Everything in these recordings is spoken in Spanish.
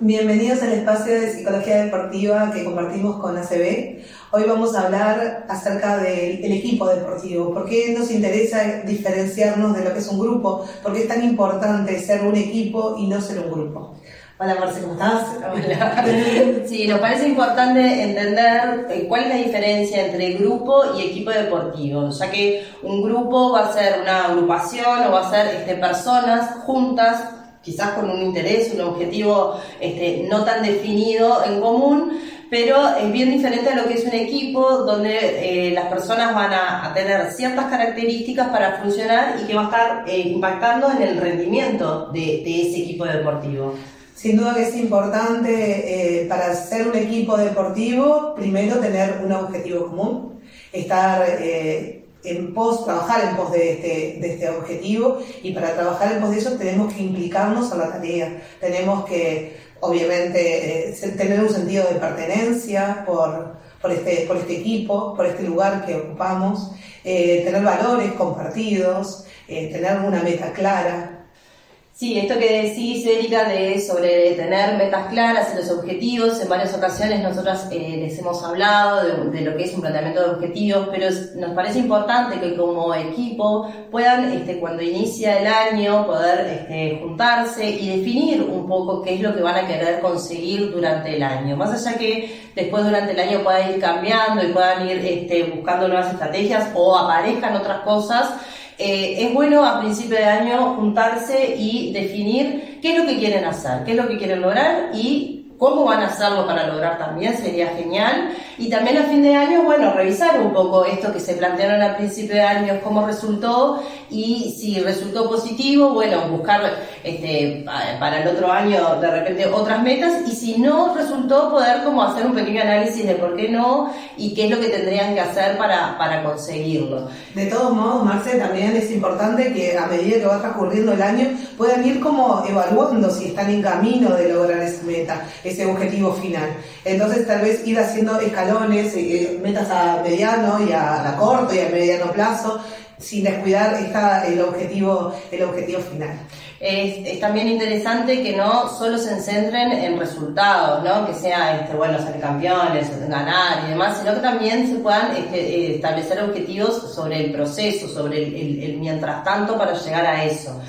Bienvenidos al espacio de psicología deportiva que compartimos con ACB. Hoy vamos a hablar acerca del equipo deportivo. ¿Por qué nos interesa diferenciarnos de lo que es un grupo? ¿Por qué es tan importante ser un equipo y no ser un grupo? Hola Marce, ¿cómo estás? Hola. Sí, nos parece importante entender eh, cuál es la diferencia entre grupo y equipo deportivo, ya que un grupo va a ser una agrupación o va a ser este, personas juntas quizás con un interés, un objetivo este, no tan definido en común, pero es bien diferente a lo que es un equipo donde eh, las personas van a, tener ciertas características para funcionar y que va a estar eh, impactando en el rendimiento de, ese equipo deportivo. Sin duda que es importante eh, para ser un equipo deportivo, primero tener un objetivo común, estar en pos, trabajar en pos de este, de este objetivo y para trabajar en pos de eso tenemos que implicarnos a la tarea, tenemos que obviamente eh, tener un sentido de pertenencia por, por, este, por este equipo, por este lugar que ocupamos, eh, tener valores compartidos, eh, tener una meta clara, Sí, esto que decís, Erika, de sobre tener metas claras y los objetivos, en varias ocasiones nosotros eh, les hemos hablado de, lo que es un planteamiento de objetivos, pero nos parece importante que como equipo puedan, este, cuando inicia el año, poder este, juntarse y definir un poco qué es lo que van a querer conseguir durante el año. Más allá que después durante el año pueda ir cambiando y puedan ir este, buscando nuevas estrategias o aparezcan otras cosas, eh, es bueno a principio de año juntarse y definir qué es lo que quieren hacer, qué es lo que quieren lograr y cómo van a hacerlo para lograr también, sería genial. Y también a fin de año, bueno, revisar un poco esto que se plantearon al principio de año, cómo resultó y si resultó positivo, bueno, buscar este, para el otro año de repente otras metas y si no resultó, poder como hacer un pequeño análisis de por qué no y qué es lo que tendrían que hacer para, para conseguirlo. De todos modos, Marce, también es importante que a medida que va transcurriendo el año puedan ir como evaluando si están en camino de lograr esa meta ese objetivo final. Entonces tal vez ir haciendo escalones, eh, metas a mediano y a, corto y a mediano plazo, sin descuidar esta, el, objetivo, el objetivo final. Es, también interesante que no solo se centren en resultados, ¿no? que sea este, bueno, ser campeones, ganar y demás, sino que también se puedan este, eh, establecer objetivos sobre el proceso, sobre el mientras tanto para llegar a eso.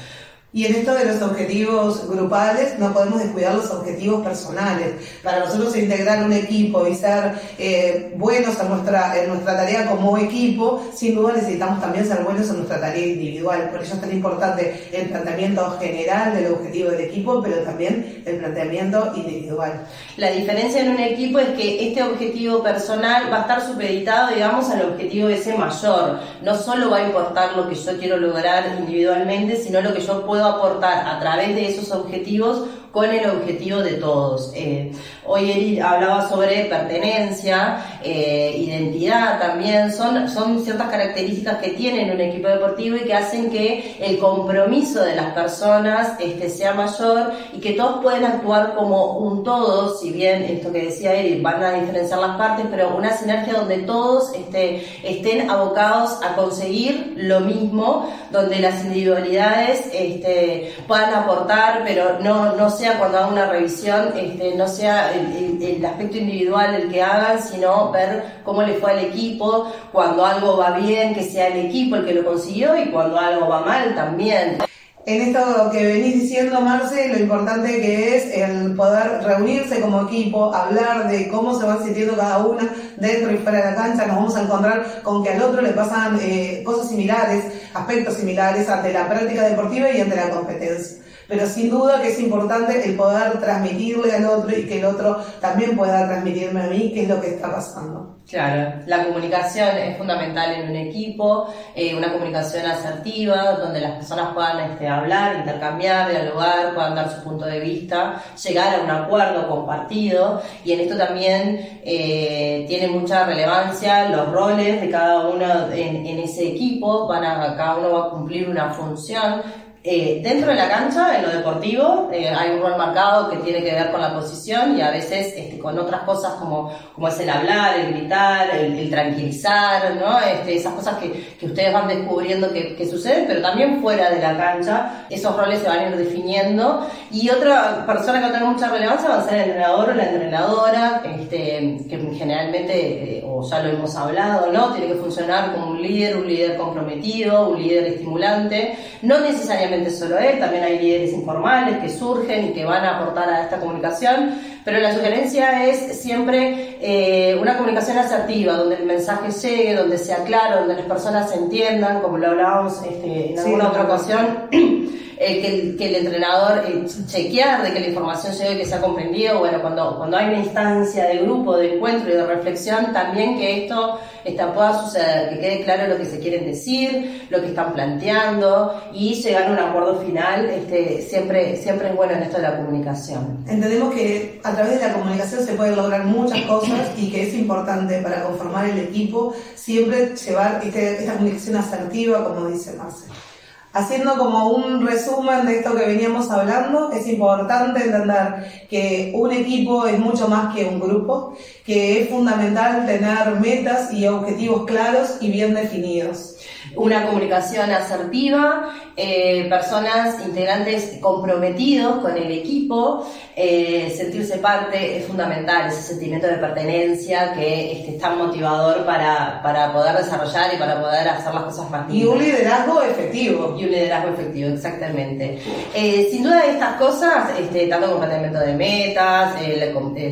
Y en esto de los objetivos grupales no podemos descuidar los objetivos personales. Para nosotros integrar un equipo y ser eh, buenos en nuestra, en nuestra tarea como equipo, sin duda necesitamos también ser buenos en nuestra tarea individual. Por eso es tan importante el planteamiento general del objetivo del equipo, pero también el planteamiento individual. La diferencia en un equipo es que este objetivo personal va a estar supeditado, digamos, al objetivo ese mayor. No solo va a importar lo que yo quiero lograr individualmente, sino lo que yo puedo aportar a través de esos objetivos con el objetivo de todos. Eh, hoy Eri hablaba sobre pertenencia, eh, identidad también, son, son ciertas características que tienen un equipo deportivo y que hacen que el compromiso de las personas este, sea mayor y que todos pueden actuar como un todo, si bien esto que decía Eri, van a diferenciar las partes, pero una sinergia donde todos este, estén abocados a conseguir lo mismo, donde las individualidades este, puedan aportar, pero no, no sea cuando haga una revisión, este, no sea el, aspecto individual el que hagan, sino ver cómo le fue al equipo, cuando algo va bien, que sea el equipo el que lo consiguió y cuando algo va mal también. En esto que venís diciendo, Marce, lo importante que es el poder reunirse como equipo, hablar de cómo se van sintiendo cada una dentro y fuera de la cancha, nos vamos a encontrar con que al otro le pasan eh, cosas similares, aspectos similares ante la práctica deportiva y ante la competencia pero sin duda que es importante el poder transmitirle al otro y que el otro también pueda transmitirme a mí qué es lo que está pasando. Claro, la comunicación es fundamental en un equipo, eh, una comunicación asertiva, donde las personas puedan este, hablar, intercambiar, dialogar, puedan dar su punto de vista, llegar a un acuerdo compartido, y en esto también eh, tiene mucha relevancia los roles de cada uno en, en ese equipo, van a, cada uno va a cumplir una función eh, dentro de la cancha, en lo deportivo, eh, hay un rol marcado que tiene que ver con la posición y a veces este, con otras cosas como, como es el hablar, el gritar, el, tranquilizar, ¿no? Este, esas cosas que, que, ustedes van descubriendo que, que, suceden, pero también fuera de la cancha, esos roles se van a ir definiendo. Y otra persona que va a tener mucha relevancia va a ser el entrenador o la entrenadora, este, que generalmente, eh, o ya lo hemos hablado, ¿no? Tiene que funcionar como un líder, un líder comprometido, un líder estimulante, no necesariamente solo él, también hay líderes informales que surgen y que van a aportar a esta comunicación, pero la sugerencia es siempre eh, una comunicación asertiva, donde el mensaje llegue, donde sea claro, donde las personas se entiendan, como lo hablábamos este, en alguna otra ocasión. Eh, que, el, entrenador eh, chequear de que la información llegue, que sea comprendido, bueno, cuando, cuando hay una instancia de grupo, de encuentro y de reflexión, también que esto esta, pueda suceder, que quede claro lo que se quieren decir, lo que están planteando y llegar a un acuerdo final, este, siempre, siempre es bueno en esto de la comunicación. Entendemos que a través de la comunicación se pueden lograr muchas cosas y que es importante para conformar el equipo siempre llevar este, esta comunicación asertiva, como dice Marcelo. Haciendo como un resumen de esto que veníamos hablando, es importante entender que un equipo es mucho más que un grupo, que es fundamental tener metas y objetivos claros y bien definidos una comunicación asertiva, eh, personas integrantes comprometidos con el equipo, eh, sentirse parte es fundamental, ese sentimiento de pertenencia que este, es tan motivador para, para poder desarrollar y para poder hacer las cosas más Y un liderazgo efectivo. Y un liderazgo efectivo, exactamente. Eh, sin duda estas cosas, este, tanto como planteamiento de metas,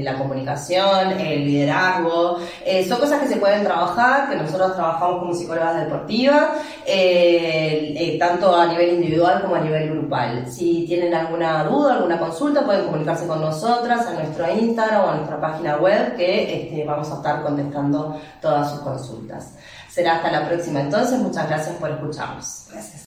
la comunicación, el liderazgo, son cosas que se pueden trabajar, que nosotros trabajamos como psicólogas deportivas, eh, eh, tanto a nivel individual como a nivel grupal. Si tienen alguna duda, alguna consulta, pueden comunicarse con nosotras a nuestro Instagram o a nuestra página web que este, vamos a estar contestando todas sus consultas. Será hasta la próxima entonces. Muchas gracias por escucharnos. Gracias.